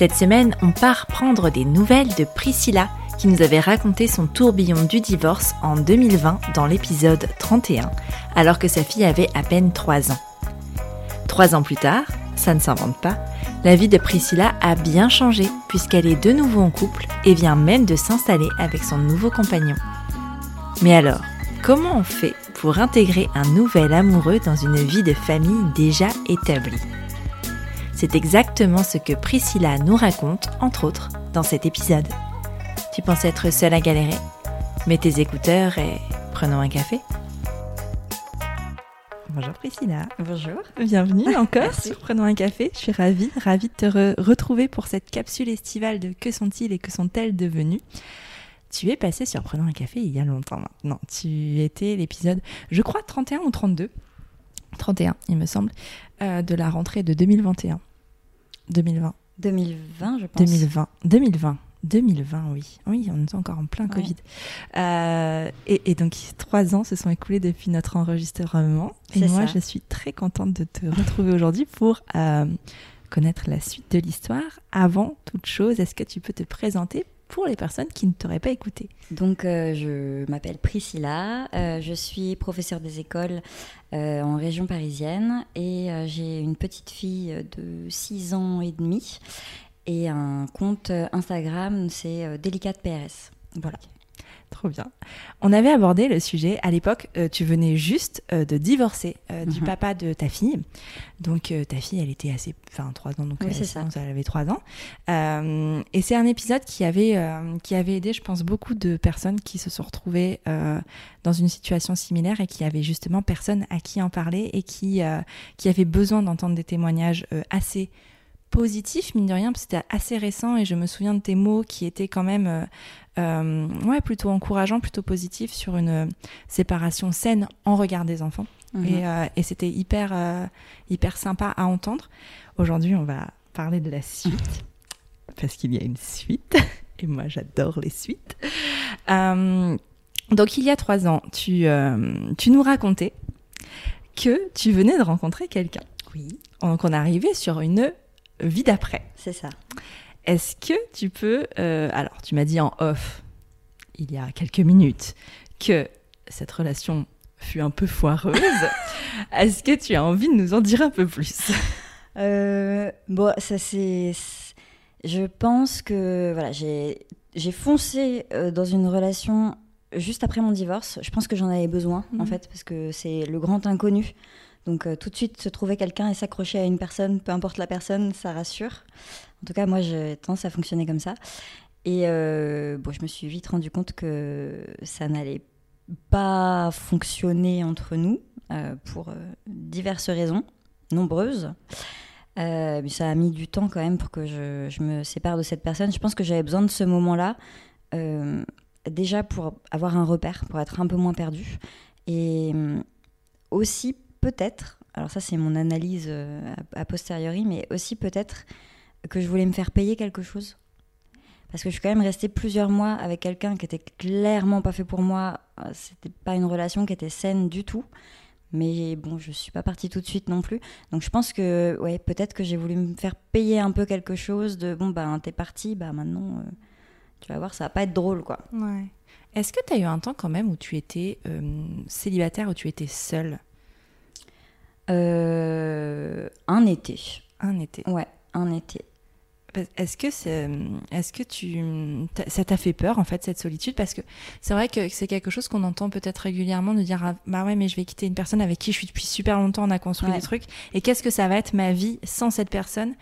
Cette semaine, on part prendre des nouvelles de Priscilla qui nous avait raconté son tourbillon du divorce en 2020 dans l'épisode 31, alors que sa fille avait à peine 3 ans. Trois ans plus tard, ça ne s'invente pas, la vie de Priscilla a bien changé puisqu'elle est de nouveau en couple et vient même de s'installer avec son nouveau compagnon. Mais alors, comment on fait pour intégrer un nouvel amoureux dans une vie de famille déjà établie? C'est exactement ce que Priscilla nous raconte, entre autres, dans cet épisode. Tu penses être seule à galérer? Mets tes écouteurs et prenons un café. Bonjour Priscilla. Bonjour. Bienvenue encore sur Prenons un café. Je suis ravie, ravie de te retrouver pour cette capsule estivale de Que sont-ils et que sont-elles devenus Tu es passée sur Prenons un café il y a longtemps maintenant. Tu étais l'épisode, je crois, 31 ou 32 31, il me semble, euh, de la rentrée de 2021. 2020. 2020, je pense. 2020. 2020. 2020, oui. Oui, on est encore en plein Covid. Euh, et, donc, trois ans se sont écoulés depuis notre enregistrement. Et moi, je suis très contente de te retrouver aujourd'hui pour euh, connaître la suite de l'histoire. Avant toute chose, est-ce que tu peux te présenter pour les personnes qui ne t'auraient pas écouté Donc, euh, je m'appelle Priscilla, je suis professeure des écoles en région parisienne et j'ai une petite fille de 6 ans et demi et un compte Instagram, c'est euh, Délicate PRS. Voilà. Trop bien. On avait abordé le sujet à l'époque. Euh, tu venais juste euh, de divorcer du mhm. papa de ta fille. Donc ta fille, elle était assez, enfin trois ans, donc oui, c'est ça. elle avait trois ans. et c'est un épisode qui avait qui avait aidé, je pense, beaucoup de personnes qui se sont retrouvées dans une situation similaire et qui avaient justement personne à qui en parler et qui qui avaient besoin d'entendre des témoignages assez positif, mine de rien, parce que c'était assez récent et je me souviens de tes mots qui étaient quand même euh, euh, ouais, plutôt encourageants, plutôt positifs sur une euh, séparation saine en regard des enfants. Mhm. Et, c'était hyper, hyper sympa à entendre. Aujourd'hui, on va parler de la suite, parce qu'il y a une suite, et moi j'adore les suites. donc il y a trois ans, tu, tu nous racontais que tu venais de rencontrer quelqu'un. Oui. Donc on arrivait sur une vie d'après. C'est ça. Est-ce que tu peux... Euh, alors, tu m'as dit en off, il y a quelques minutes, que cette relation fut un peu foireuse. Est-ce que tu as envie de nous en dire un peu plus? Euh, Bon, ça c'est... Je pense que voilà, j'ai foncé euh, dans une relation juste après mon divorce. Je pense que j'en avais besoin, en mhm. fait, parce que c'est le grand inconnu. Donc euh, tout de suite, se trouver quelqu'un et s'accrocher à une personne, peu importe la personne, ça rassure. En tout cas, moi, j'ai tendance à fonctionner comme ça. Et euh, bon, je me suis vite rendu compte que ça n'allait pas fonctionner entre nous euh, pour diverses raisons, nombreuses. mais ça a mis du temps quand même pour que je, je, me sépare de cette personne. Je pense que j'avais besoin de ce moment-là, déjà pour avoir un repère, pour être un peu moins perdu. Et aussi peut-être, alors ça c'est mon analyse euh, a, posteriori, mais aussi peut-être que je voulais me faire payer quelque chose. Parce que je suis quand même restée plusieurs mois avec quelqu'un qui était clairement pas fait pour moi. Euh, c'était pas une relation qui était saine du tout. Mais bon, je suis pas partie tout de suite non plus. Donc je pense que, ouais, peut-être que j'ai voulu me faire payer un peu quelque chose de bon, bah t'es parti, bah maintenant, euh, tu vas voir, ça va pas être drôle quoi. Ouais. Est-ce que tu as eu un temps quand même où tu étais célibataire, où tu étais seule? Euh, un été. Un été. Ouais, un été. Est-ce que, tu, ça t'a fait peur en fait cette solitude? Parce que c'est vrai que c'est quelque chose qu'on entend peut-être régulièrement de dire ah, bah ouais mais je vais quitter une personne avec qui je suis depuis super longtemps, on a construit des trucs. Et qu'est-ce que ça va être ma vie sans cette personne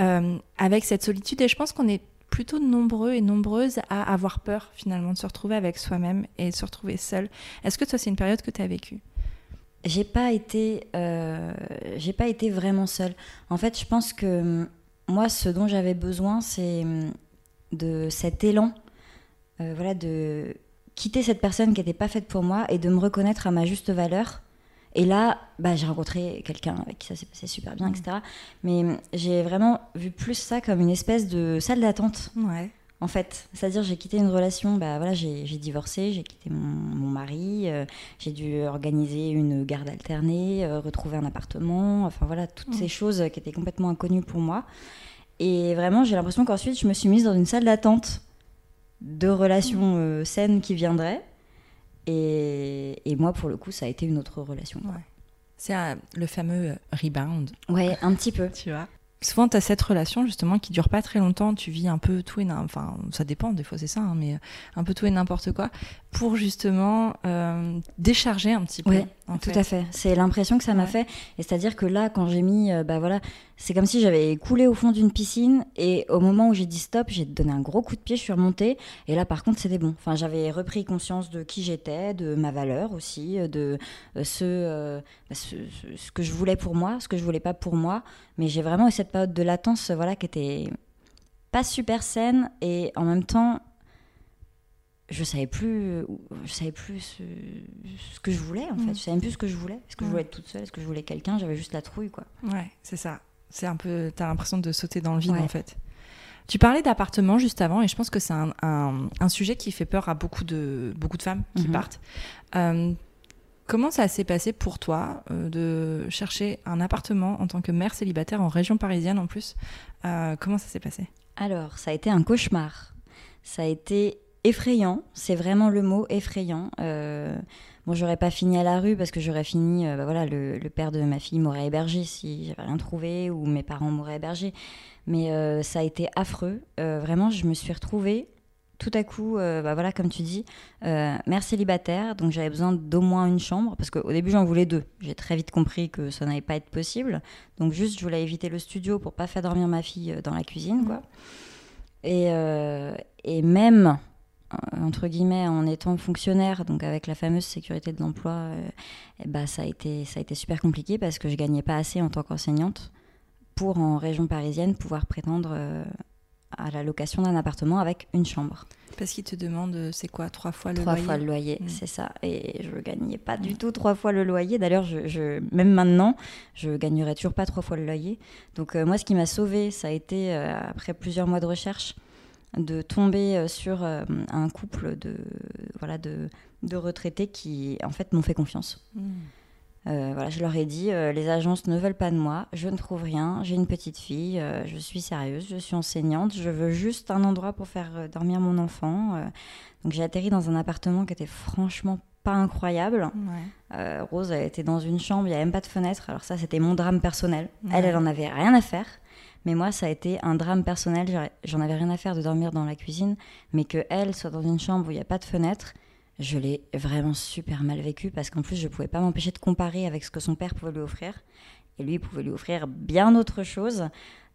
euh, avec cette solitude? Et je pense qu'on est plutôt nombreux et nombreuses à avoir peur finalement de se retrouver avec soi-même et de se retrouver seul. Est-ce que toi c'est une période que tu as vécue? J'ai pas été, euh, j'ai pas été vraiment seule. En fait, je pense que moi, ce dont j'avais besoin, c'est hum, de cet élan, euh, voilà, de quitter cette personne qui n'était pas faite pour moi et de me reconnaître à ma juste valeur. Et là, bah, j'ai rencontré quelqu'un avec qui ça s'est passé super bien, etc. Mais hum, j'ai vraiment vu plus ça comme une espèce de salle d'attente. Ouais. En fait, c'est-à-dire j'ai quitté une relation, bah voilà, j'ai divorcé, j'ai quitté mon, mon mari, euh, j'ai dû organiser une garde alternée, euh, retrouver un appartement, enfin voilà, toutes Mm. ces choses qui étaient complètement inconnues pour moi. Et vraiment, j'ai l'impression qu'ensuite, je me suis mise dans une salle d'attente de relations euh, saines qui viendraient. Et, et moi, pour le coup, ça a été une autre relation. Ouais. C'est le fameux rebound. Ouais, un petit peu. Tu vois. Souvent, tu as cette relation justement qui dure pas très longtemps. Tu vis un peu tout et enfin, ça dépend. Des fois, c'est ça, hein, mais un peu tout et n'importe quoi pour justement euh, décharger un petit peu. En Tout fait. à fait. C'est l'impression que ça m'a Ouais. fait. Et c'est-à-dire que là, quand j'ai mis, euh, bah voilà, c'est comme si j'avais coulé au fond d'une piscine et au moment où j'ai dit stop, j'ai donné un gros coup de pied, je suis remontée. Et là, par contre, c'était bon. Enfin, j'avais repris conscience de qui j'étais, de ma valeur aussi, euh, de euh, ce, euh, bah, ce, que je voulais pour moi, ce que je voulais pas pour moi. Mais j'ai vraiment eu cette période de latence, voilà, qui était pas super saine et en même temps je savais plus je savais plus ce, ce que je voulais en fait Mm. je savais même plus ce que je voulais est-ce que je voulais être toute seule? Est-ce que je voulais quelqu'un? J'avais juste la trouille quoi Ouais, c'est ça. C'est un peu. T'as l'impression de sauter dans le vide Ouais. en fait. Tu parlais d'appartement juste avant et je pense que c'est un, un- un sujet qui fait peur à beaucoup de, beaucoup de femmes qui Mhm. partent. Euh, comment ça s'est passé pour toi euh, de chercher un appartement en tant que mère célibataire en région parisienne en plus? Euh, Comment ça s'est passé? Alors ça a été un cauchemar ça a été effrayant c'est vraiment le mot effrayant. Euh, bon j'aurais pas fini à la rue parce que j'aurais fini euh, bah voilà le, père de ma fille m'aurait hébergé si j'avais rien trouvé ou mes parents m'auraient hébergé. Mais euh, ça a été affreux. Euh, vraiment je me suis retrouvée tout à coup, bah voilà, comme tu dis, mère célibataire, donc j'avais besoin d'au moins une chambre, parce qu'au début j'en voulais deux. J'ai très vite compris que ça n'allait pas être possible, donc juste je voulais éviter le studio pour pas faire dormir ma fille dans la cuisine, quoi. Et, et même, entre guillemets, en étant fonctionnaire, donc avec la fameuse sécurité de l'emploi, euh, bah, ça, a été, ça a été super compliqué parce que je gagnais pas assez en tant qu'enseignante pour, en région parisienne, pouvoir prétendre euh, à la location d'un appartement avec une chambre. Parce qu'ils te demandent, euh, c'est quoi, trois fois le trois loyer fois le loyer, Mm. c'est ça. Et je gagnais pas du tout trois fois le loyer. D'ailleurs, je, je- même maintenant, je gagnerais toujours pas trois fois le loyer. Donc euh, moi, ce qui m'a sauvée, ça a été, euh, après plusieurs mois de recherche, de tomber euh, sur euh, un couple de, voilà, de, de retraités qui, en fait, m'ont fait confiance. Mm. Euh, voilà, je leur ai dit, euh, les agences ne veulent pas de moi, je ne trouve rien, j'ai une petite fille, euh, je suis sérieuse, je suis enseignante, je veux juste un endroit pour faire dormir mon enfant. donc j'ai atterri dans un appartement qui était franchement pas incroyable. Ouais. Rose elle était dans une chambre, il n'y avait même pas de fenêtre, alors ça c'était mon drame personnel. Ouais. Elle, elle en avait rien à faire. Mais moi, ça a été un drame personnel. J'en avais rien à faire de dormir dans la cuisine, mais que elle soit dans une chambre où il n'y a pas de fenêtre, je l'ai vraiment super mal vécu parce qu'en plus, je pouvais pas m'empêcher de comparer avec ce que son père pouvait lui offrir. Et lui, il pouvait lui offrir bien autre chose.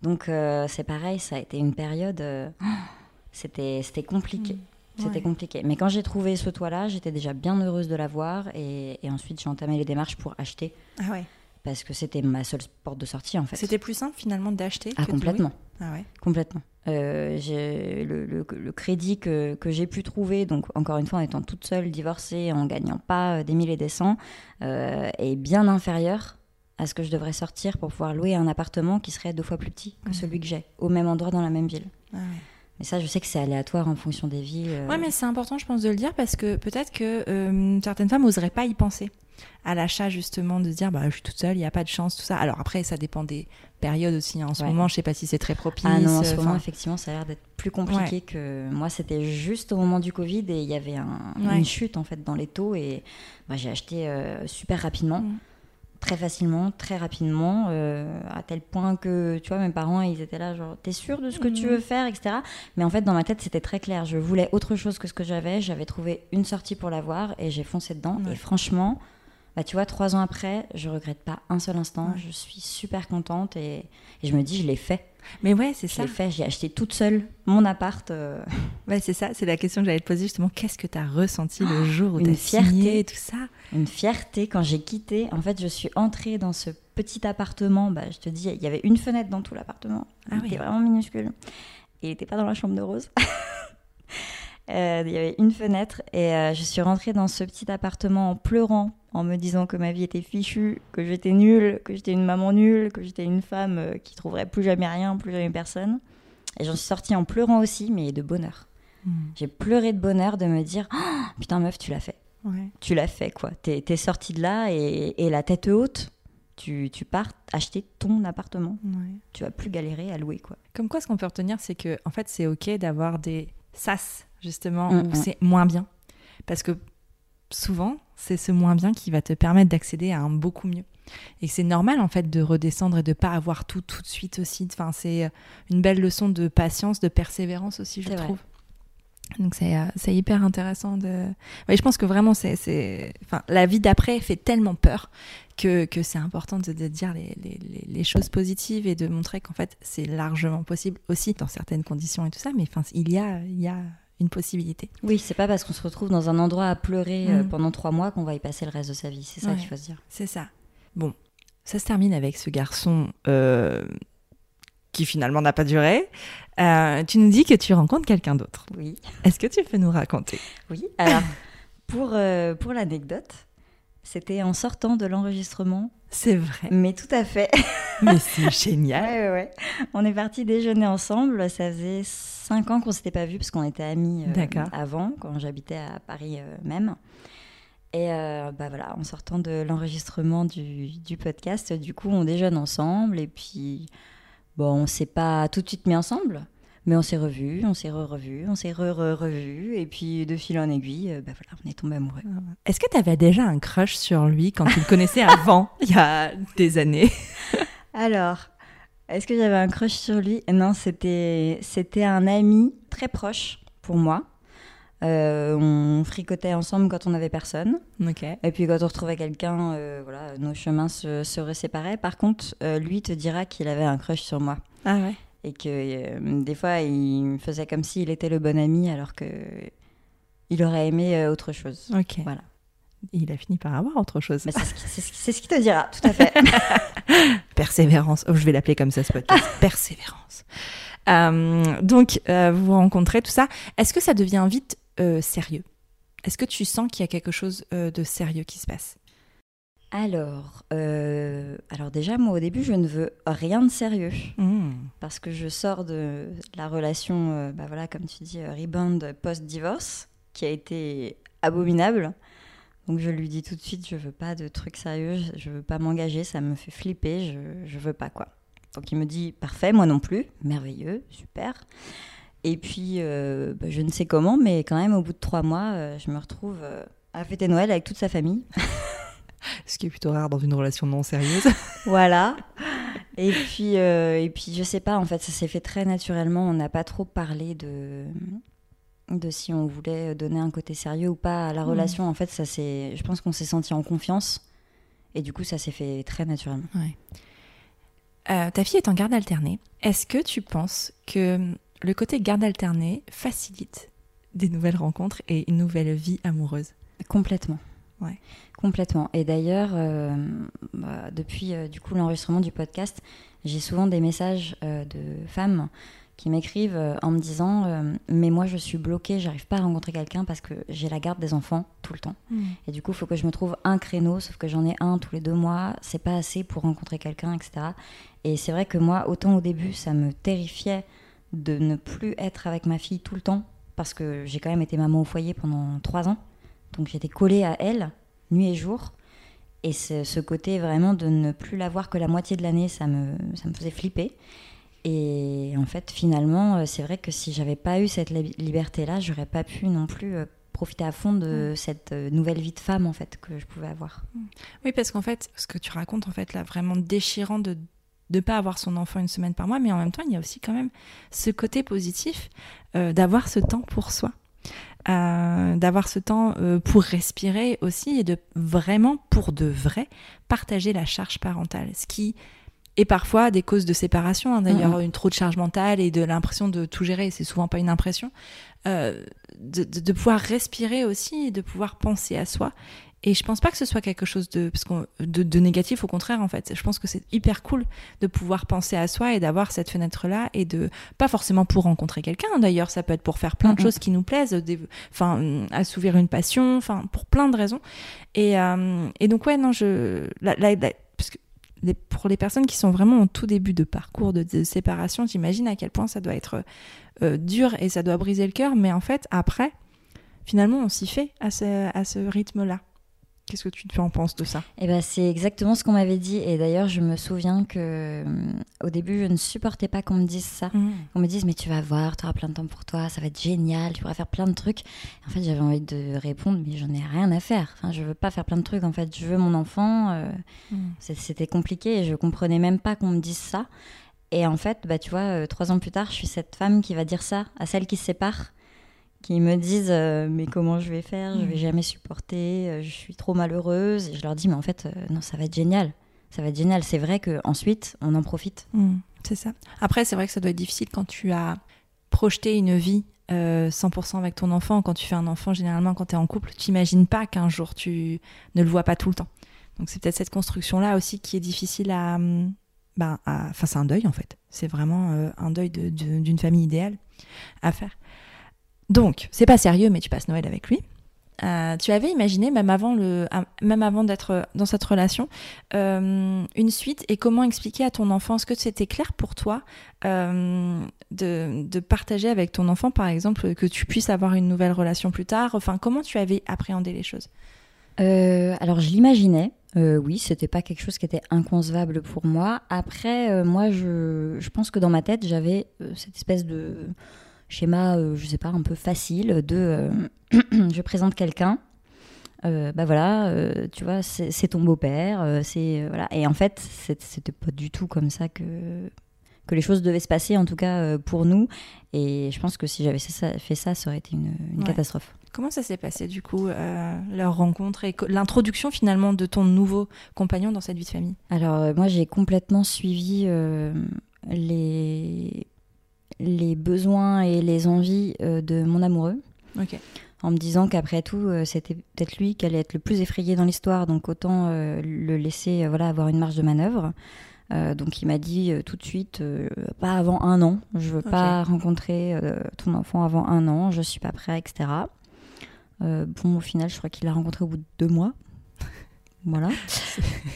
Donc, euh, c'est pareil, ça a été une période. euh, c'était c'était compliqué. C'était Mm. Ouais. compliqué. Mais quand j'ai trouvé ce toit-là, j'étais déjà bien heureuse de l'avoir. Et, et ensuite, j'ai entamé les démarches pour acheter Ah ouais. Parce que c'était ma seule porte de sortie en fait. C'était plus simple finalement d'acheter Ah, que de louer complètement. Ah ouais. Complètement. Euh, le, le- le crédit que, que j'ai pu trouver, donc encore une fois en étant toute seule, divorcée, en gagnant pas euh, des mille et des cents, euh, est bien inférieur à ce que je devrais sortir pour pouvoir louer un appartement qui serait deux fois plus petit que Mhm. celui que j'ai, au même endroit dans la même ville. Ah ouais. Mais ça, je sais que c'est aléatoire en fonction des villes. euh, Ouais, mais c'est important, je pense, de le dire parce que peut-être que euh, certaines femmes n'oseraient pas y penser à l'achat, justement, de se dire, bah, je suis toute seule, il n'y a pas de chance, tout ça. Alors après, ça dépend des périodes aussi. hein. En ce Ouais. moment, je sais pas si c'est très propice. Ah non, en ce euh, moment, effectivement, ça a l'air d'être plus compliqué que moi. C'était juste au moment du Covid et il y avait un- Ouais. une chute en fait dans les taux et bah, j'ai acheté euh, super rapidement, Mm. très facilement, très rapidement, euh, à tel point que tu vois, mes parents ils étaient là genre t'es sûr de ce que tu Mhm. veux faire, etc. Mais en fait, dans ma tête, c'était très clair. Je voulais autre chose que ce que j'avais. J'avais trouvé une sortie pour l'avoir et j'ai foncé dedans. Ouais. Et franchement. Bah, tu vois, trois ans après, je regrette pas un seul instant. Ouais. Je suis super contente et, et je me dis, je l'ai fait. Mais ouais, c'est Je ça. l'ai fait, j'ai acheté toute seule mon appart. euh, Ouais, c'est ça. C'est la question que j'allais te poser justement. Qu'est-ce que tu as ressenti le jour où tu as fierté. signé tout ça? Une fierté quand j'ai quitté. En fait, je suis entrée dans ce petit appartement, bah, je te dis, il y avait une fenêtre dans tout l'appartement. Ah il oui. était vraiment minuscule. Et il n'était pas dans la chambre de Rose. Euh, il y avait une fenêtre et euh, je suis rentrée dans ce petit appartement en pleurant, en me disant que ma vie était fichue, que j'étais nulle, que j'étais une maman nulle, que j'étais une femme euh, qui trouverait plus jamais rien, plus jamais personne. Et j'en suis sortie en pleurant aussi, mais de bonheur. Hmm. J'ai pleuré de bonheur de me dire Ah, Putain, meuf, tu l'as fait. Ouais. Tu l'as fait, quoi. T'es es sortie de là et, et la tête haute, tu, tu pars acheter ton appartement. Ouais. Tu vas plus galérer à louer, quoi. Comme quoi, ce qu'on peut retenir, c'est que en fait, c'est ok d'avoir des sas justement Mm, où mm. c'est moins bien, parce que souvent, c'est ce moins bien qui va te permettre d'accéder à un beaucoup mieux. Et c'est normal en fait de redescendre et de pas avoir tout tout de suite aussi. Enfin, c'est une belle leçon de patience, de persévérance aussi, je vrai. trouve. Donc c'est euh, c'est hyper intéressant de. Ouais, je pense que vraiment c'est c'est. Enfin, la vie d'après fait tellement peur que, que c'est important de, de dire les, les, les- les choses positives et de montrer qu'en fait c'est largement possible aussi dans certaines conditions et tout ça. Mais enfin, il y a il y a une possibilité. Oui, c'est pas parce qu'on se retrouve dans un endroit à pleurer euh, Mm. pendant trois mois qu'on va y passer le reste de sa vie. C'est ça Ouais. qu'il faut se dire. C'est ça. Bon, ça se termine avec ce garçon euh, qui finalement n'a pas duré. Euh, tu nous dis que tu rencontres quelqu'un d'autre. Oui. Est-ce que tu peux nous raconter? Oui. Alors, pour, euh, pour l'anecdote, c'était en sortant de l'enregistrement, C'est vrai. mais tout à fait. Mais c'est génial. Ouais, ouais, ouais. On est parti déjeuner ensemble. Ça faisait cinq ans qu'on s'était pas vus parce qu'on était amis euh, avant, quand j'habitais à Paris euh, même. Et euh, bah voilà, en sortant de l'enregistrement du, du podcast, du coup, on déjeune ensemble. Et puis, bon, on s'est pas tout de suite mis ensemble, mais on s'est revus, on s'est re-revus, on s'est re-re-revus. Et puis, de fil en aiguille, bah voilà, on est tombé amoureux. Est-ce que tu avais déjà un crush sur lui quand tu le connaissais avant, il y a des années? Alors, est-ce que j'avais un crush sur lui? Non, c'était c'était un ami très proche pour moi. Euh, on fricotait ensemble quand on n'avait personne. Ok. Et puis quand on retrouvait quelqu'un, euh, voilà, nos chemins se, se séparaient. Par contre, euh, lui te dira qu'il avait un crush sur moi. Ah ouais. Et que des fois, il faisait comme s'il était le bon ami alors que il aurait aimé autre chose. Ok. Voilà. Il a fini par avoir autre chose. Mais c'est ce qui- ce te dira, tout à fait. Persévérance. Oh, je vais l'appeler comme ça ce podcast. Persévérance. Euh, donc, euh, vous vous rencontrez, tout ça. Est-ce que ça devient vite euh, sérieux? Est-ce que tu sens qu'il y a quelque chose de sérieux qui se passe? Alors, alors déjà, moi au début, je ne veux rien de sérieux. Hmm. parce que je sors de la relation, bah voilà, comme tu dis, rebound post-divorce, qui a été abominable. Donc je lui dis tout de suite, je veux pas de trucs sérieux, je- veux pas m'engager, ça me fait flipper, je, je veux pas quoi. Donc il me dit, parfait, moi non plus, merveilleux, super. Et puis, euh, bah, je ne sais comment, mais quand même, au bout de trois mois, euh, je me retrouve euh, à fêter Noël avec toute sa famille. Ce qui est plutôt rare dans une relation non sérieuse. Voilà. Et puis, et puis, je sais pas, en fait, ça s'est fait très naturellement. On n'a pas trop parlé de, de si on voulait donner un côté sérieux ou pas à la Mhm. relation. En fait, ça c'est, je pense qu'on s'est senti en confiance. Et du coup, ça s'est fait très naturellement. Euh, ta fille est en garde alternée. Est-ce que tu penses que le côté garde alternée facilite des nouvelles rencontres et une nouvelle vie amoureuse? Complètement. Ouais. Complètement. Et d'ailleurs, euh, bah, depuis euh, du coup l'enregistrement du podcast, j'ai souvent des messages de femmes qui m'écrivent euh, en me disant euh, mais moi je suis bloquée, j'arrive pas à rencontrer quelqu'un parce que j'ai la garde des enfants tout le temps. Et du coup, il faut que je me trouve un créneau, sauf que j'en ai un tous les deux mois, c'est pas assez pour rencontrer quelqu'un, etc. Et c'est vrai que moi, autant au début, ça me terrifiait de ne plus être avec ma fille tout le temps, parce que j'ai quand même été maman au foyer pendant trois ans, donc j'étais collée à elle, nuit et jour. Et ce, ce côté vraiment de ne plus la voir que la moitié de l'année, ça me, ça me faisait flipper. Et en fait, finalement, euh, c'est vrai que si j'avais pas eu cette li- liberté-là, j'aurais pas pu non plus euh, profiter à fond de cette euh, nouvelle vie de femme en fait que je pouvais avoir. Oui, parce qu'en fait, ce que tu racontes, en fait, là, vraiment déchirant de ne pas avoir son enfant une semaine par mois, mais en même temps, il y a aussi quand même ce côté positif euh, d'avoir ce temps pour soi. Euh, d'avoir ce temps euh, pour respirer aussi et de vraiment, pour de vrai, partager la charge parentale. Ce qui est parfois des causes de séparation, hein, d'ailleurs, une trop de charge mentale et de l'impression de tout gérer, c'est souvent pas une impression. Euh, de, de- de pouvoir respirer aussi et de pouvoir penser à soi Et je pense pas que ce soit quelque chose de, parce qu'on- de, de négatif, au contraire, en fait. Je pense que c'est hyper cool de pouvoir penser à soi et d'avoir cette fenêtre-là et de, pas forcément pour rencontrer quelqu'un, d'ailleurs, ça peut être pour faire plein de choses qui nous plaisent, des- enfin, hum, assouvir une passion, enfin, pour plein de raisons. Et, euh, et donc, ouais, non, je, la- la- pour les personnes qui sont vraiment au tout début de parcours de, de séparation, j'imagine à quel point ça doit être euh, dur et ça doit briser le cœur, mais en fait, après, finalement, on s'y fait à ce, à ce rythme-là. Qu'est-ce que tu, en penses de ça Et ben c'est exactement ce qu'on m'avait dit. Et d'ailleurs, je me souviens que euh, au début, je ne supportais pas qu'on me dise ça. On me dise mais tu vas voir, tu auras plein de temps pour toi, ça va être génial, tu pourras faire plein de trucs. En fait, j'avais envie de répondre mais j'en ai rien à faire. Enfin, je veux pas faire plein de trucs. En fait, je veux mon enfant. euh, Mm. c'est- C'était compliqué et je comprenais même pas qu'on me dise ça. Et en fait, bah tu vois, euh, trois ans plus tard, je suis cette femme qui va dire ça à celles qui se séparent, qui me disent euh, mais comment je vais faire, je vais Mm. jamais supporter, euh, je suis trop malheureuse. Et je leur dis mais en fait euh, non, ça va être génial. Ça va être génial. C'est vrai que ensuite on en profite. Mm, c'est ça. Après, c'est vrai que ça doit être difficile quand tu as projeté une vie euh, 100% avec ton enfant. Quand tu fais un enfant, généralement, quand tu es en couple, tu n'imagines pas qu'un jour tu ne le vois pas tout le temps. Donc, c'est peut-être cette construction-là aussi qui est difficile à. hum, Ben, à- Enfin, c'est un deuil en fait. C'est vraiment un deuil de- de- d'une famille idéale à faire. Donc, c'est pas sérieux, mais tu passes Noël avec lui. Euh, tu avais imaginé, même avant, le, ah, même avant d'être dans cette relation, euh, une suite et comment expliquer à ton enfant? Est-ce que c'était clair pour toi euh, de, de partager avec ton enfant, par exemple, que tu puisses avoir une nouvelle relation plus tard? Enfin, comment tu avais appréhendé les choses? Alors je l'imaginais, oui, c'était pas quelque chose qui était inconcevable pour moi. Après, moi, je, je pense que dans ma tête, j'avais cette espèce de schéma, euh, je sais pas, un peu facile de euh, je présente quelqu'un. euh, bah voilà, euh, tu vois, c'est ton beau-père, euh, c'est voilà. Et en fait, c'était pas du tout comme ça que que les choses devaient se passer, en tout cas pour nous. Et je pense que si j'avais fait ça, ça, aurait été une, une Ouais. catastrophe. Comment ça s'est passé du coup, leur rencontre et l'introduction finalement de ton nouveau compagnon dans cette vie de famille? Alors, moi, j'ai complètement suivi les, les besoins et les envies euh, de mon amoureux, en me disant qu'après tout, euh, c'était peut-être lui qui allait être le plus effrayé dans l'histoire, donc autant euh, le laisser voilà, avoir une marge de manœuvre. Euh, donc, il m'a dit euh, tout de suite, euh, pas avant un an, je veux pas rencontrer ton enfant avant un an, je suis pas prêt, etc. Bon, au final, je crois qu'il l'a rencontré au bout de deux mois. Voilà.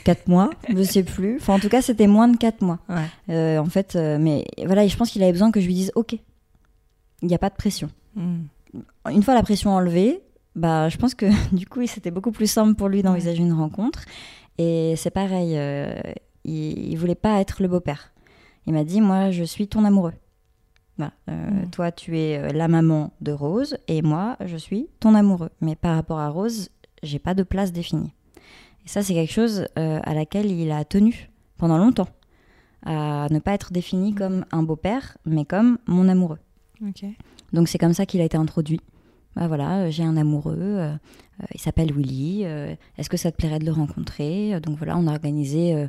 Quatre mois, je sais plus. Enfin, en tout cas, c'était moins de quatre mois. Ouais. Euh, en fait, euh, mais voilà, je pense qu'il avait besoin que je lui dise OK. Il n'y a pas de pression. Mm. Une fois la pression enlevée, bah, je pense que du coup, c'était beaucoup plus simple pour lui d'envisager une rencontre. Et c'est pareil, euh, il, il voulait pas être le beau-père. Il m'a dit Moi, je suis ton amoureux. Voilà. Euh, Mhm. Toi, tu es la maman de Rose et moi, je suis ton amoureux. Mais par rapport à Rose, j'ai pas de place définie. Et ça, c'est quelque chose euh, à laquelle il a tenu pendant longtemps. À ne pas être défini comme un beau-père, mais comme mon amoureux. Donc c'est comme ça qu'il a été introduit. Bah voilà, euh, j'ai un amoureux, euh, il s'appelle Willy. euh, Est-ce que ça te plairait de le rencontrer? Donc voilà, on a organisé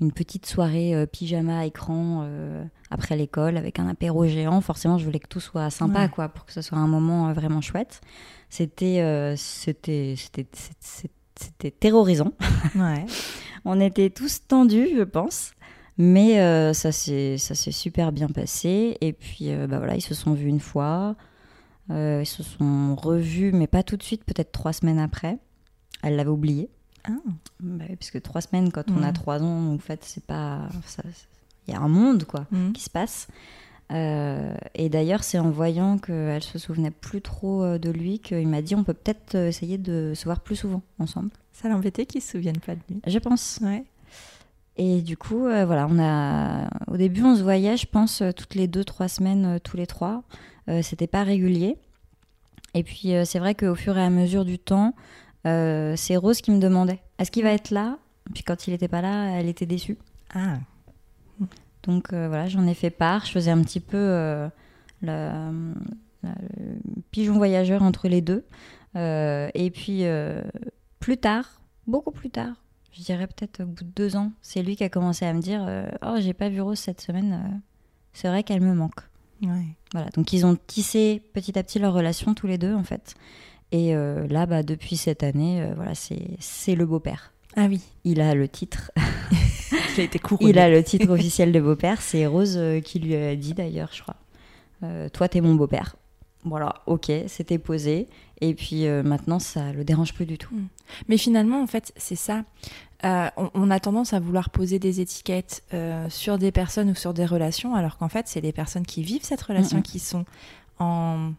une petite soirée pyjama écran euh, après l'école avec un apéro géant. Forcément, je voulais que tout soit sympa, Ouais. quoi, pour que ce soit un moment vraiment chouette. C'était, c'était, c'était, c'était- terrorisant. Ouais. On était tous tendus, je pense. Mais euh, ça s'est super bien passé. Et puis, euh, bah voilà, ils se sont vus une fois. Euh, ils se sont revus, mais pas tout de suite, peut-être trois semaines après. Elle l'avait oublié. Ah. Bah parce que trois semaines, quand on a trois ans, en fait, c'est pas. ça- Il y a un monde, quoi, Mm. qui se passe. Euh, et d'ailleurs, c'est en voyant qu'elle se souvenait plus trop euh, de lui qu'il m'a dit on peut peut-être euh, essayer de se voir plus souvent ensemble. Ça l'embêtait qu'ils se souviennent pas de lui. Je pense. Ouais. Et du coup, euh, voilà, on a. Au début, on se voyait, je pense, toutes les deux, trois semaines, tous les trois. Euh, C'était pas régulier. Et puis, c'est vrai qu'au fur et à mesure du temps, c'est Rose qui me demandait est-ce qu'il va être là? Puis quand il n'était pas là, elle était déçue. Ah. Donc euh, voilà, j'en ai fait part. Je faisais un petit peu euh, la- la- le pigeon voyageur entre les deux. Euh, et puis plus tard, beaucoup plus tard, je dirais peut-être au bout de deux ans, c'est lui qui a commencé à me dire Oh, j'ai pas vu Rose cette semaine, c'est vrai qu'elle me manque. Ouais. Voilà, donc ils ont tissé petit à petit leur relation tous les deux en fait. Et là, bah, depuis cette année, voilà, c'est le beau-père. Ah oui. Il a le titre. il a été couronné. Il a le titre officiel de beau-père. C'est Rose qui lui a dit d'ailleurs, je crois. toi, t'es mon beau-père. Voilà, ok, c'était posé. Et puis maintenant, ça le dérange plus du tout. Hmm. Mais finalement, en fait, c'est ça. Euh, on, a tendance à vouloir poser des étiquettes euh, sur des personnes ou sur des relations, alors qu'en fait, c'est les personnes qui vivent cette relation qui sont en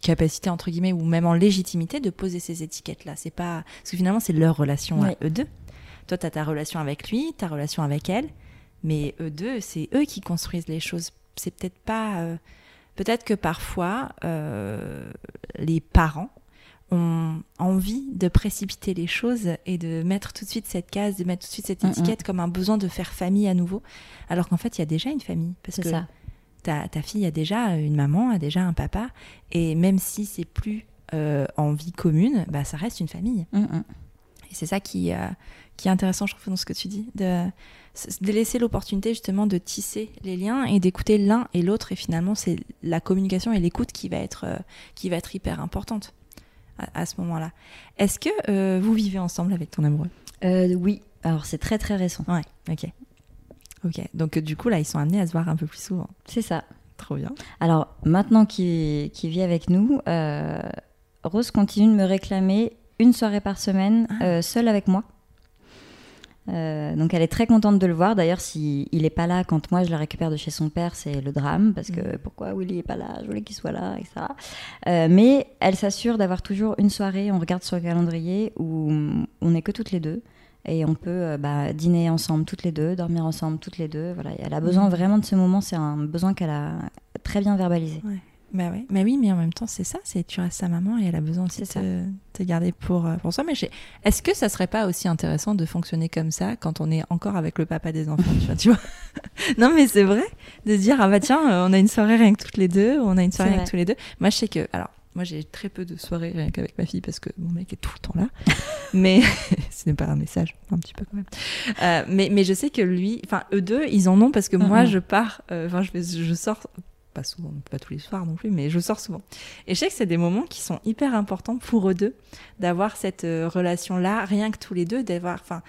capacité entre guillemets ou même en légitimité de poser ces étiquettes là c'est pas parce que finalement c'est leur relation à eux deux. Toi tu as ta relation avec lui ta relation avec elle mais eux deux c'est eux qui construisent les choses. C'est peut-être pas euh, peut-être que parfois les parents ont envie de précipiter les choses et de mettre tout de suite cette case, de mettre tout de suite cette étiquette comme un besoin de faire famille à nouveau, alors qu'en fait, il y a déjà une famille. Parce que ça. Ta, ta, fille a déjà une maman, a déjà un papa, et même si c'est plus euh, en vie commune, bah, ça reste une famille. Et c'est ça qui, euh, qui est intéressant, je trouve, dans ce que tu dis, de, de laisser l'opportunité justement de tisser les liens et d'écouter l'un et l'autre. Et finalement, c'est la communication et l'écoute qui va être, euh, qui va être hyper importante à, ce moment-là. Est-ce que vous vivez ensemble avec ton amoureux? Oui, alors c'est très très récent. Ouais, ok. Ok, donc du coup là, ils sont amenés à se voir un peu plus souvent. C'est ça. Trop bien. Alors maintenant qu'il vit avec nous, euh, Rose continue de me réclamer une soirée par semaine ah. seule avec moi. Euh, donc elle est très contente de le voir. D'ailleurs, s'il il n'est pas là quand moi je le récupère de chez son père, c'est le drame parce que mm. pourquoi Willy est pas là? Je voulais qu'il soit là, etc. Euh, mais elle s'assure d'avoir toujours une soirée. On regarde sur le calendrier où on n'est que toutes les deux et on peut euh, bah, dîner ensemble toutes les deux, dormir ensemble toutes les deux. Voilà, elle a besoin mm. vraiment de ce moment. C'est un besoin qu'elle a très bien verbalisé. Bah, ouais. mais oui, mais en même temps, c'est ça, c'est tu restes sa maman et elle a besoin aussi de te, garder pour, euh, pour soi. Mais est-ce que ça serait pas aussi intéressant de fonctionner comme ça quand on est encore avec le papa des enfants, tu vois, Non, mais c'est vrai, de se dire, ah bah tiens, euh, on a une soirée rien que toutes les deux, on a une soirée avec tous les deux. Moi, je sais que, alors, moi j'ai très peu de soirées rien qu'avec ma fille parce que mon mec est tout le temps là. mais ce n'est pas un message, un petit peu quand même. Euh, mais, mais je sais que lui, enfin eux deux, ils en ont parce que moi je pars, enfin je, je sors pas souvent, pas tous les soirs non plus, mais je sors souvent. Et je sais que c'est des moments qui sont hyper importants pour eux deux, d'avoir cette euh, relation-là, rien que tous les deux, d'avoir, enfin,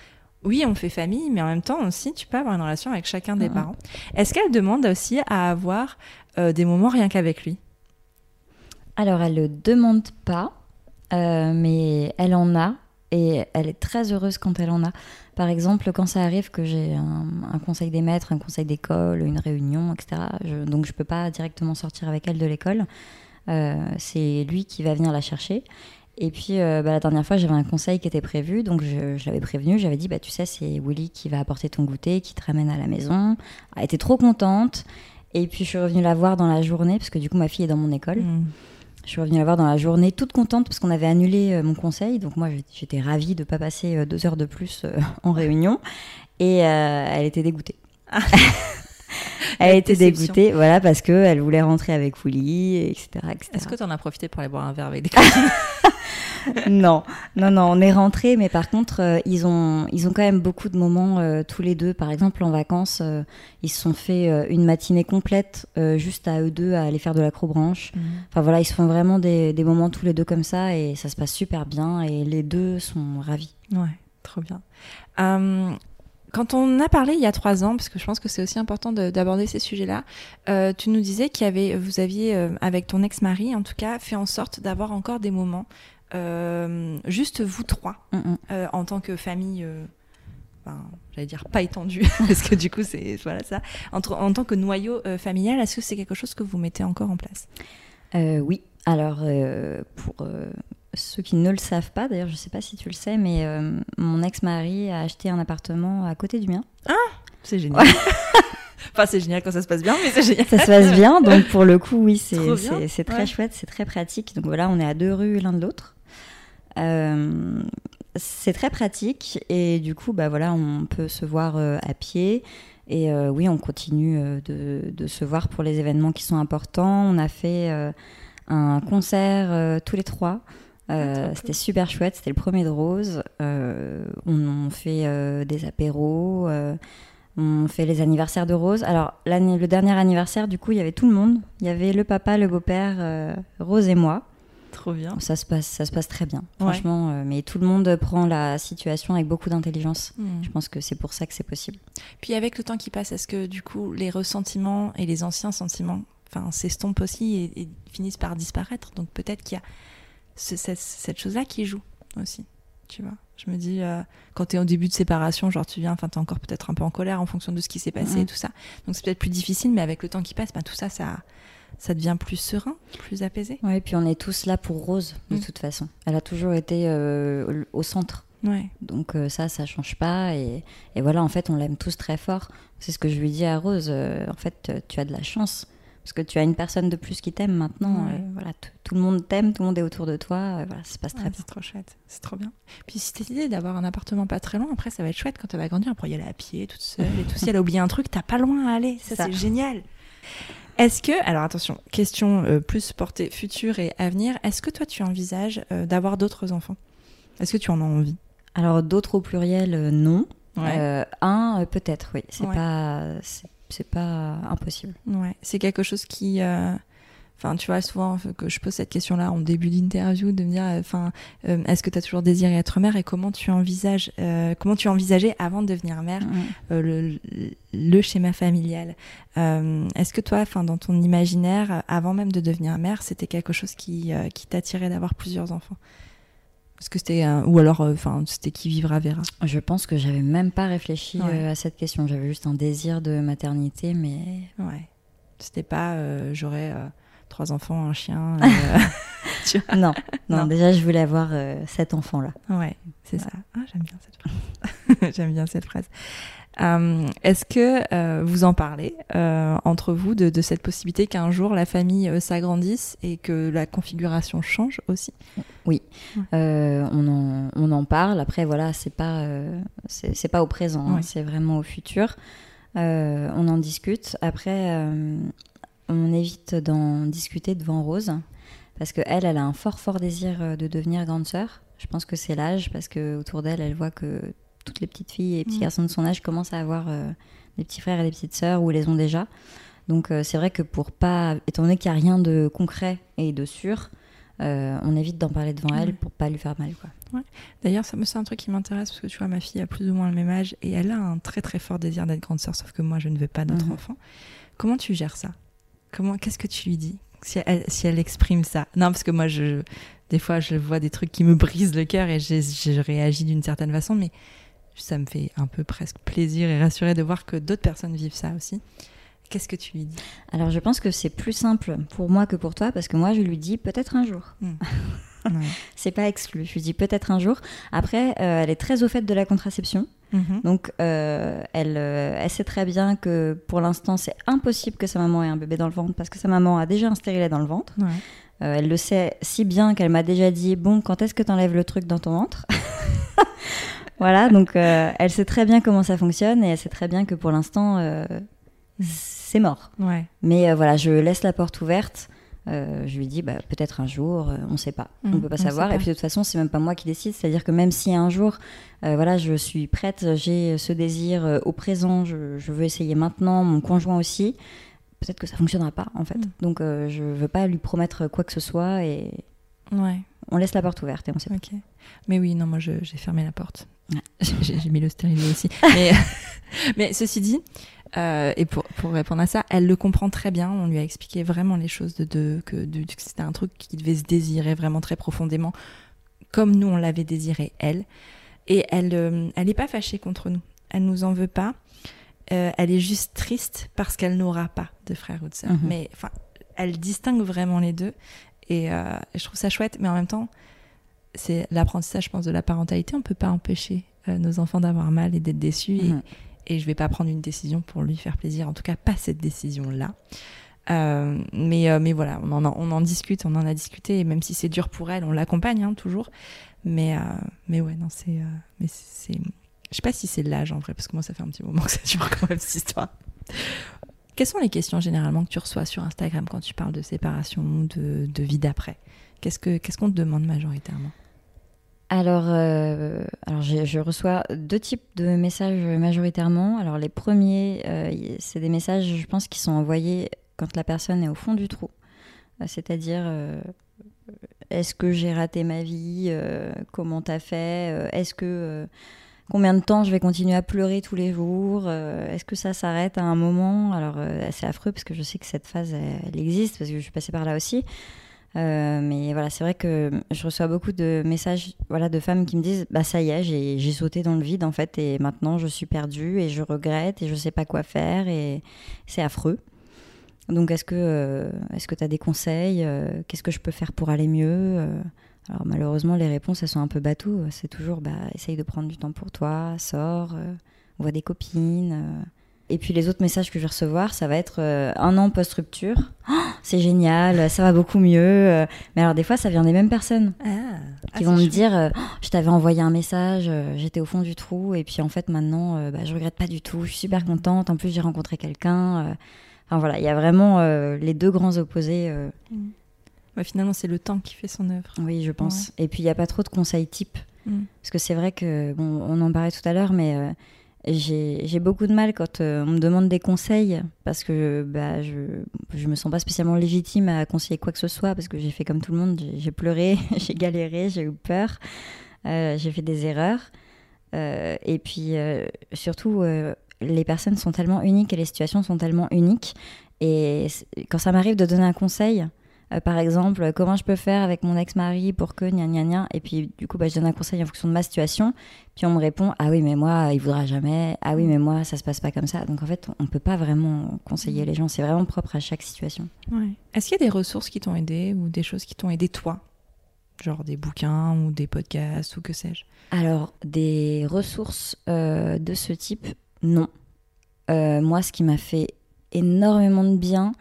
oui, on fait famille, mais en même temps aussi, tu peux avoir une relation avec chacun des parents. Est-ce qu'elle demande aussi à avoir euh, des moments rien qu'avec lui? Alors, elle le demande pas, euh, mais elle en a, et elle est très heureuse quand elle en a. Par exemple, quand ça arrive que j'ai un, conseil des maîtres, un conseil d'école, une réunion, etc., donc je ne peux pas directement sortir avec elle de l'école, euh, c'est lui qui va venir la chercher. Et puis euh, bah, la dernière fois, j'avais un conseil qui était prévu, donc je, l'avais prévenu, j'avais dit, bah, tu sais, c'est Willy qui va apporter ton goûter, qui te ramène à la maison. Elle était trop contente. Et puis je suis revenue la voir dans la journée, parce que du coup, ma fille est dans mon école. Mmh. Je suis revenue la voir dans la journée, toute contente parce qu'on avait annulé euh, mon conseil. Donc moi, j'étais ravie de ne pas passer euh, deux heures de plus euh, en réunion. Et elle était dégoûtée. Elle était dégoûtée, voilà, parce qu'elle voulait rentrer avec Willy, etc. etc. Est-ce que tu en as profité pour aller boire un verre avec des copines non, non, non, on est rentrés, mais par contre, euh, ils, ont, ils ont quand même beaucoup de moments euh, tous les deux. Par exemple, en vacances, euh, ils se sont fait une matinée complète juste à eux deux à aller faire de l'acrobranche. Mhm. Enfin voilà, ils se font vraiment des, des, moments tous les deux comme ça et ça se passe super bien et les deux sont ravis. Ouais, trop bien. Quand on a parlé il y a trois ans, parce que je pense que c'est aussi important d'aborder ces sujets-là, tu nous disais qu'il y avait, vous aviez, avec ton ex-mari en tout cas, fait en sorte d'avoir encore des moments euh, juste vous trois, mm, mm. Euh, en tant que famille, euh, j'allais dire pas étendue, parce que du coup, c'est voilà ça. en tant que noyau familial, est-ce que c'est quelque chose que vous mettez encore en place? Oui. Alors, pour ceux qui ne le savent pas, d'ailleurs, je ne sais pas si tu le sais, mais mon ex-mari a acheté un appartement à côté du mien. Ah C'est génial Enfin, c'est génial quand ça se passe bien, mais c'est génial. Ça se passe bien, donc pour le coup, oui, c'est très chouette, c'est très pratique. Donc voilà, on est à deux rues l'un de l'autre. Euh, c'est très pratique et du coup, bah voilà, on peut se voir euh, à pied. Et euh, oui, on continue de, se voir pour les événements qui sont importants. On a fait un concert tous les trois. Ah, c'était super chouette, c'était le premier de Rose. on, fait des apéros, on fait les anniversaires de Rose. Alors, le dernier anniversaire, du coup, il y avait tout le monde. Il y avait le papa, le beau-père, Rose et moi. Trop bien. Ça se passe, ça se passe très bien, franchement. mais tout le monde prend la situation avec beaucoup d'intelligence. Hmm. Je pense que c'est pour ça que c'est possible. Puis avec le temps qui passe, est-ce que du coup les ressentiments et les anciens sentiments, enfin, s'estompent aussi et, finissent par disparaître? Donc peut-être qu'il y a cette chose-là qui joue aussi tu vois. Je me dis, euh, quand tu es au début de séparation, genre tu viens, enfin, tu es encore peut-être un peu en colère en fonction de ce qui s'est passé et tout ça. Donc c'est peut-être plus difficile, mais avec le temps qui passe, ben, tout ça, ça, ça devient plus serein, plus apaisé. Oui, et puis on est tous là pour Rose, de mm. toute façon. Elle a toujours été euh, au centre. Ouais. Donc euh, ça, ça change pas. Et, et, voilà, en fait, on l'aime tous très fort. C'est ce que je lui dis à Rose. en fait, tu as de la chance parce que tu as une personne de plus qui t'aime maintenant. Euh, voilà, tout le monde t'aime, tout le monde est autour de toi. Euh, voilà, ça se passe très bien. C'est trop chouette, c'est trop bien. Puis si t'as l'idée d'avoir un appartement pas très loin, après ça va être chouette quand elle va grandir. Après y aller à pied, toute seule et tout. si elle a oublié un truc, t'as pas loin à aller. Ça, c'est génial. Est-ce que, alors attention, question euh, plus portée futur et avenir, est-ce que toi tu envisages d'avoir d'autres enfants? Est-ce que tu en as envie? Alors d'autres au pluriel, non. un, peut-être, oui. C'est pas c'est pas impossible. Ouais, c'est quelque chose qui. Euh, enfin, tu vois, souvent que je pose cette question-là en début d'interview, de me dire, enfin, euh, est-ce que tu as toujours désiré être mère et comment tu envisages, euh, comment tu envisageais avant de devenir mère le, le, schéma familial? est-ce que toi, enfin, dans ton imaginaire, avant même de devenir mère, c'était quelque chose qui, qui t'attirait d'avoir plusieurs enfants? Parce que c'était ou alors euh, enfin c'était qui vivra verra. Je pense que j'avais même pas réfléchi euh, à cette question. J'avais juste un désir de maternité, mais ouais. C'était pas euh, j'aurais trois enfants, un chien. non, non, déjà je voulais avoir cet enfant là. Ouais, c'est ça. Ah, j'aime bien cette phrase. j'aime bien cette phrase. Euh, est-ce que euh, vous en parlez euh, entre vous de, cette possibilité qu'un jour la famille s'agrandisse et que la configuration change aussi? Oui, on, en, parle. Après, voilà, c'est pas c'est pas au présent, hein. c'est vraiment au futur. on en discute. Après, on évite d'en discuter devant Rose parce que elle, elle a un fort fort désir de devenir grande sœur. Je pense que c'est l'âge parce que autour d'elle, elle voit que toutes les petites filles et petits mm. garçons de son âge commencent à avoir euh, des petits frères et des petites sœurs ou les ont déjà. Donc euh, c'est vrai que pour pas, étant donné qu'il n'y a rien de concret et de sûr, euh, on évite d'en parler devant elle pour pas lui faire mal. Quoi. Ouais. D'ailleurs, c'est un truc qui m'intéresse parce que tu vois, ma fille a plus ou moins le même âge et elle a un très très fort désir d'être grande sœur, sauf que moi je ne veux pas d'autres mhm. enfant. Comment tu gères ça? Comment, qu'est-ce que tu lui dis? Si elle, si elle exprime ça Non, parce que moi, je, des fois, je vois des trucs qui me brisent le cœur et je, je réagis d'une certaine façon, mais ça me fait un peu presque plaisir et rassurer de voir que d'autres personnes vivent ça aussi. Qu'est-ce que tu lui dis? Alors je pense que c'est plus simple pour moi que pour toi parce que moi je lui dis peut-être un jour. Hmm. c'est pas exclu. Je lui dis peut-être un jour. Après, euh, elle est très au fait de la contraception. Mhm. Donc, euh, elle, euh, elle, sait très bien que pour l'instant, c'est impossible que sa maman ait un bébé dans le ventre parce que sa maman a déjà un stérilet dans le ventre. elle le sait si bien qu'elle m'a déjà dit Bon, quand est-ce que tu enlèves le truc dans ton ventre? voilà, donc euh, elle sait très bien comment ça fonctionne et elle sait très bien que pour l'instant, euh, c'est mort. Ouais. Mais euh, voilà, je laisse la porte ouverte. je lui dis bah, peut-être un jour, on ne sait pas, on ne mmh, peut pas savoir. Et puis de toute façon, c'est même pas moi qui décide. C'est-à-dire que même si un jour, voilà, je suis prête, j'ai ce désir au présent, je, veux essayer maintenant, mon conjoint aussi. Peut-être que ça fonctionnera pas en fait. Mmh. Donc je veux pas lui promettre quoi que ce soit et ouais. on laisse la porte ouverte et on sait pas. Mais oui, non, moi j'ai fermé la porte. J'ai mis le stérilet aussi. Mais, ceci dit, euh, et pour, pour, répondre à ça, elle le comprend très bien. On lui a expliqué vraiment les choses de, de que, c'était un truc qui devait se désirer vraiment très profondément, comme nous on l'avait désiré elle. Et elle, euh, elle n'est pas fâchée contre nous. Elle nous en veut pas. Euh, elle est juste triste parce qu'elle n'aura pas de frère ou de sœur. Mhm. Mais enfin, elle distingue vraiment les deux. Et, et je trouve ça chouette. Mais en même temps, c'est l'apprentissage, je pense, de la parentalité. On ne peut pas empêcher euh, nos enfants d'avoir mal et d'être déçus. Et, mhm. et, je ne vais pas prendre une décision pour lui faire plaisir. En tout cas, pas cette décision-là. Euh, mais, euh, mais voilà, on en, on en discute, on en a discuté. Et même si c'est dur pour elle, on l'accompagne hein, toujours. Mais, mais ouais, non, c'est. mais c'est je sais pas si c'est l'âge en vrai, parce que moi, ça fait un petit moment que ça dure quand même cette histoire. Quelles sont les questions généralement que tu reçois sur Instagram quand tu parles de séparation, de, de vie d'après? Qu'est-ce qu'on ce qu'on te demande majoritairement? Alors, euh, alors je, reçois deux types de messages majoritairement. Alors les premiers, euh, c'est des messages, je pense, qui sont envoyés quand la personne est au fond du trou. Euh, c'est-à-dire, est-ce que j'ai raté ma vie? Comment t'as fait? Est-ce que combien de temps je vais continuer à pleurer tous les jours? Est-ce que ça s'arrête à un moment? Alors c'est affreux parce que je sais que cette phase elle, existe parce que je suis passée par là aussi. Mais voilà, c'est vrai que je reçois beaucoup de messages voilà, de femmes qui me disent Bah, ça y est, j'ai sauté dans le vide en fait, et maintenant je suis perdue et je regrette et je sais pas quoi faire, et c'est affreux. Donc, est-ce que euh, que tu as des conseils euh, Qu'est-ce que je peux faire pour aller mieux euh? Alors, malheureusement, les réponses, elles sont un peu bateaux. C'est toujours, bah, essaye de prendre du temps pour toi, sors, voit des copines. Et puis, les autres messages que je vais recevoir, ça va être un an post-rupture. Oh, c'est génial, ça va beaucoup mieux. Mais alors, des fois, ça vient des mêmes personnes ah, qui ah, vont me dire oh, Je t'avais envoyé un message, j'étais au fond du trou, et puis en fait, maintenant, bah, je regrette pas du tout, je suis super contente. En plus, j'ai rencontré quelqu'un voilà, il y a vraiment euh, les deux grands opposés. Euh. Mm. finalement, c'est le temps qui fait son œuvre. Oui, je pense. Et puis, il n'y a pas trop de conseils types. Mm. Parce que c'est vrai que, bon, on en parlait tout à l'heure, mais euh, j'ai beaucoup de mal quand on me demande des conseils parce que bah, je ne me sens pas spécialement légitime à conseiller quoi que ce soit parce que j'ai fait comme tout le monde, j'ai pleuré, j'ai galéré, j'ai eu peur, j'ai fait des erreurs. et puis surtout, les personnes sont tellement uniques et les situations sont tellement uniques. Et quand ça m'arrive de donner un conseil, euh, par exemple, comment je peux faire avec mon ex-mari pour que gna gna gna, et puis du coup, bah, je donne un conseil en fonction de ma situation, puis on me répond Ah oui, mais moi, il voudra jamais, ah oui, mais moi, ça se passe pas comme ça. Donc en fait, on peut pas vraiment conseiller les gens, c'est vraiment propre à chaque situation. Est-ce qu'il y a des ressources qui t'ont aidé ou des choses qui t'ont aidé toi? Genre des bouquins ou des podcasts ou que sais-je? Alors, des ressources euh, de ce type, non. Euh, moi, ce qui m'a fait énormément de bien, euh,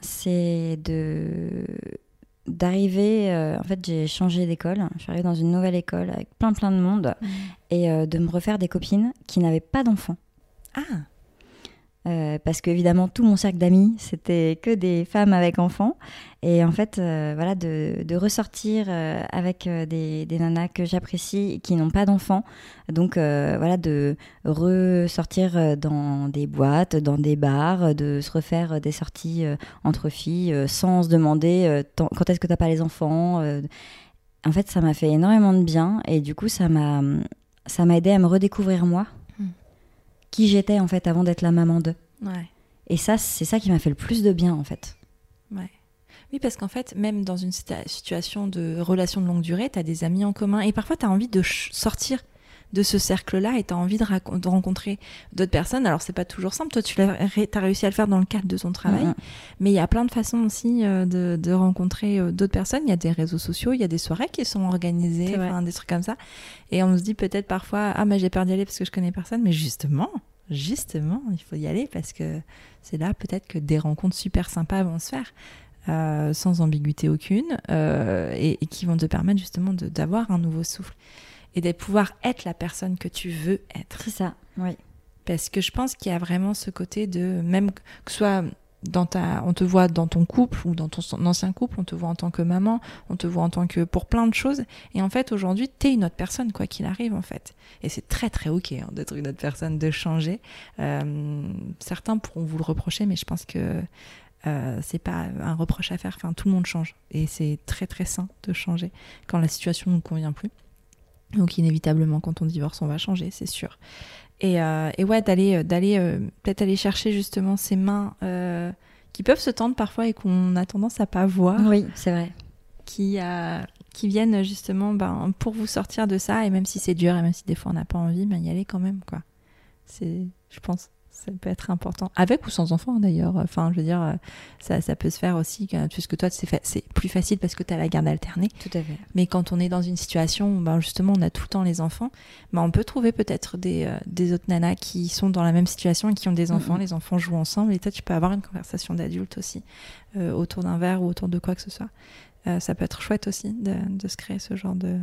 c'est de d'arriver euh, en fait j'ai changé d'école. Je suis arrivée dans une nouvelle école avec plein plein de monde mmh. et de me refaire des copines qui n'avaient pas d'enfants. Ah euh, parce qu'évidemment, tout mon cercle d'amis, c'était que des femmes avec enfants. Et en fait, euh, voilà, de, ressortir euh, avec des, des, nanas que j'apprécie qui n'ont pas d'enfants. Donc, voilà, de ressortir dans des boîtes, dans des bars, de se refaire des sorties entre filles sans se demander quand est-ce que tu n'as pas les enfants. En fait, ça m'a fait énormément de bien. Et du coup, ça m'a aidé à me redécouvrir moi qui j'étais en fait avant d'être la maman d'eux. Et ça, c'est ça qui m'a fait le plus de bien en fait. Ouais. Oui, parce qu'en fait, même dans une situation de relation de longue durée, tu as des amis en commun et parfois tu as envie de sortir de ce cercle-là et tu as envie de, rencontrer d'autres personnes. Alors, c'est pas toujours simple. Toi, tu as, réussi à le faire dans le cadre de ton travail. Mais il y a plein de façons aussi euh, de, rencontrer euh, d'autres personnes. Il y a des réseaux sociaux, il y a des soirées qui sont organisées, des trucs comme ça. Et on se dit peut-être parfois, ah, mais j'ai peur d'y aller parce que je connais personne. Mais justement, justement, il faut y aller parce que c'est là peut-être que des rencontres super sympas vont se faire. Euh, sans ambiguïté aucune et, et, qui vont te permettre justement d'avoir un nouveau souffle et de pouvoir être la personne que tu veux être. C'est ça, oui. Parce que je pense qu'il y a vraiment ce côté de, même que ce soit dans ta, on te voit dans ton couple ou dans ton ancien couple, on te voit en tant que maman, on te voit en tant que pour plein de choses. Et en fait, aujourd'hui, t'es une autre personne, quoi qu'il arrive, en fait. Et c'est très, très ok hein, d'être une autre personne, de changer. Euh, certains pourront vous le reprocher, mais je pense que euh, c'est pas un reproche à faire. Enfin, tout le monde change. Et c'est très, très sain de changer quand la situation ne nous convient plus. Donc inévitablement, quand on divorce, on va changer, c'est sûr. Et, euh, ouais, d'aller, euh, d'aller euh, peut-être aller chercher justement ces mains qui peuvent se tendre parfois et qu'on a tendance à pas voir. Oui, c'est vrai. Qui, qui viennent justement ben, pour vous sortir de ça. Et même si c'est dur et même si des fois on n'a pas envie, ben, y aller quand même. quoi. C'est, je pense ça peut être important. Avec ou sans enfant d'ailleurs. Enfin, je veux dire, ça, ça peut se faire aussi, puisque toi, c'est plus facile parce que tu as la garde alternée. Tout à fait. Mais quand on est dans une situation où ben, justement on a tout le temps les enfants, ben, on peut trouver peut-être des, euh, des, autres nanas qui sont dans la même situation et qui ont des enfants. Les enfants jouent ensemble et toi, tu peux avoir une conversation d'adulte aussi euh, autour d'un verre ou autour de quoi que ce soit. Euh, ça peut être chouette aussi de, de se créer ce genre de,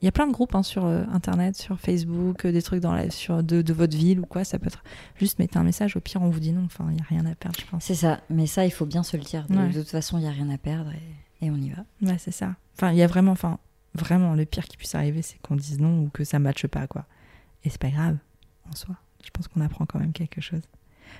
il y a plein de groupes hein, sur euh, Internet, sur Facebook, euh, des trucs dans la, sur, de, de, votre ville ou quoi. Ça peut être juste mettez un message. Au pire, on vous dit non. Enfin, il n'y a rien à perdre, je pense. C'est ça. Mais ça, il faut bien se le dire. De, toute façon, il n'y a rien à perdre et, et on y va. Ouais, c'est ça. Enfin, il y a vraiment, enfin, vraiment, le pire qui puisse arriver, c'est qu'on dise non ou que ça ne matche pas, quoi. Et c'est pas grave, en soi. Je pense qu'on apprend quand même quelque chose.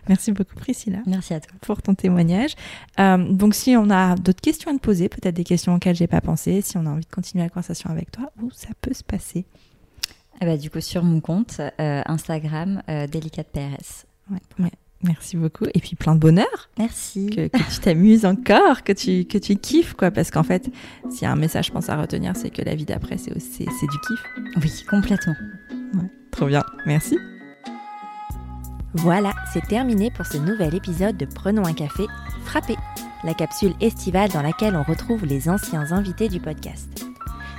Merci beaucoup Priscilla. Merci à toi. Pour ton témoignage. Euh, donc si on a d'autres questions à te poser, peut-être des questions auxquelles j'ai pas pensé, si on a envie de continuer la conversation avec toi, où ça peut se passer? Eh ben, Du coup, sur mon compte euh, Instagram, euh, PRS. Ouais, Merci beaucoup. Et puis plein de bonheur. Merci. Que, tu t'amuses encore, que tu, que tu kiffes, quoi. Parce qu'en fait, s'il y a un message, je pense, à retenir, c'est que la vie d'après, c'est, c'est, du kiff. Oui, complètement. trop bien. Merci. Voilà, c'est terminé pour ce nouvel épisode de Prenons un café frappé, la capsule estivale dans laquelle on retrouve les anciens invités du podcast.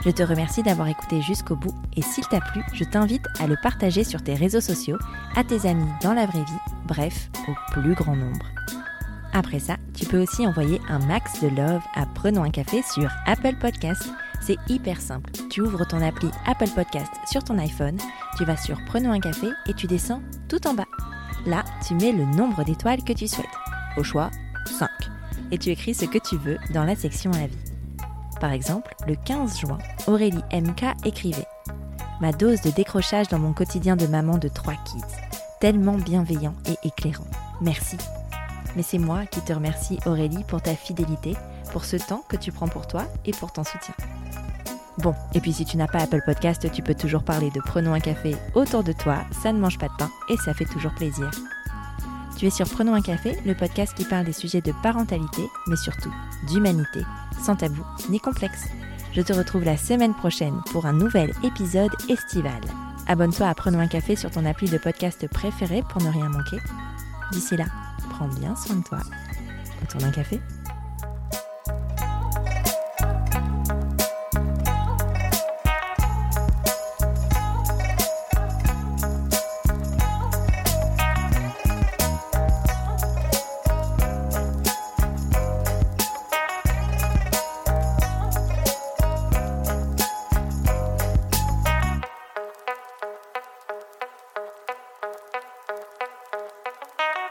Je te remercie d'avoir écouté jusqu'au bout et s'il t'a plu, je t'invite à le partager sur tes réseaux sociaux, à tes amis dans la vraie vie, bref, au plus grand nombre. Après ça, tu peux aussi envoyer un max de love à Prenons un café sur Apple Podcast. C'est hyper simple. Tu ouvres ton appli Apple Podcast sur ton iPhone, tu vas sur Prenons un café et tu descends tout en bas. Là, tu mets le nombre d'étoiles que tu souhaites. Au choix, 5. Et tu écris ce que tu veux dans la section Avis. Par exemple, le 15 juin, Aurélie MK écrivait Ma dose de décrochage dans mon quotidien de maman de trois kids. Tellement bienveillant et éclairant. Merci. Mais c'est moi qui te remercie Aurélie pour ta fidélité, pour ce temps que tu prends pour toi et pour ton soutien. Bon, et puis si tu n'as pas Apple Podcast, tu peux toujours parler de Prenons un café autour de toi, ça ne mange pas de pain et ça fait toujours plaisir. Tu es sur Prenons un café, le podcast qui parle des sujets de parentalité, mais surtout d'humanité, sans tabou ni complexe. Je te retrouve la semaine prochaine pour un nouvel épisode estival. Abonne-toi à Prenons un café sur ton appli de podcast préféré pour ne rien manquer. D'ici là, prends bien soin de toi. Autour d'un café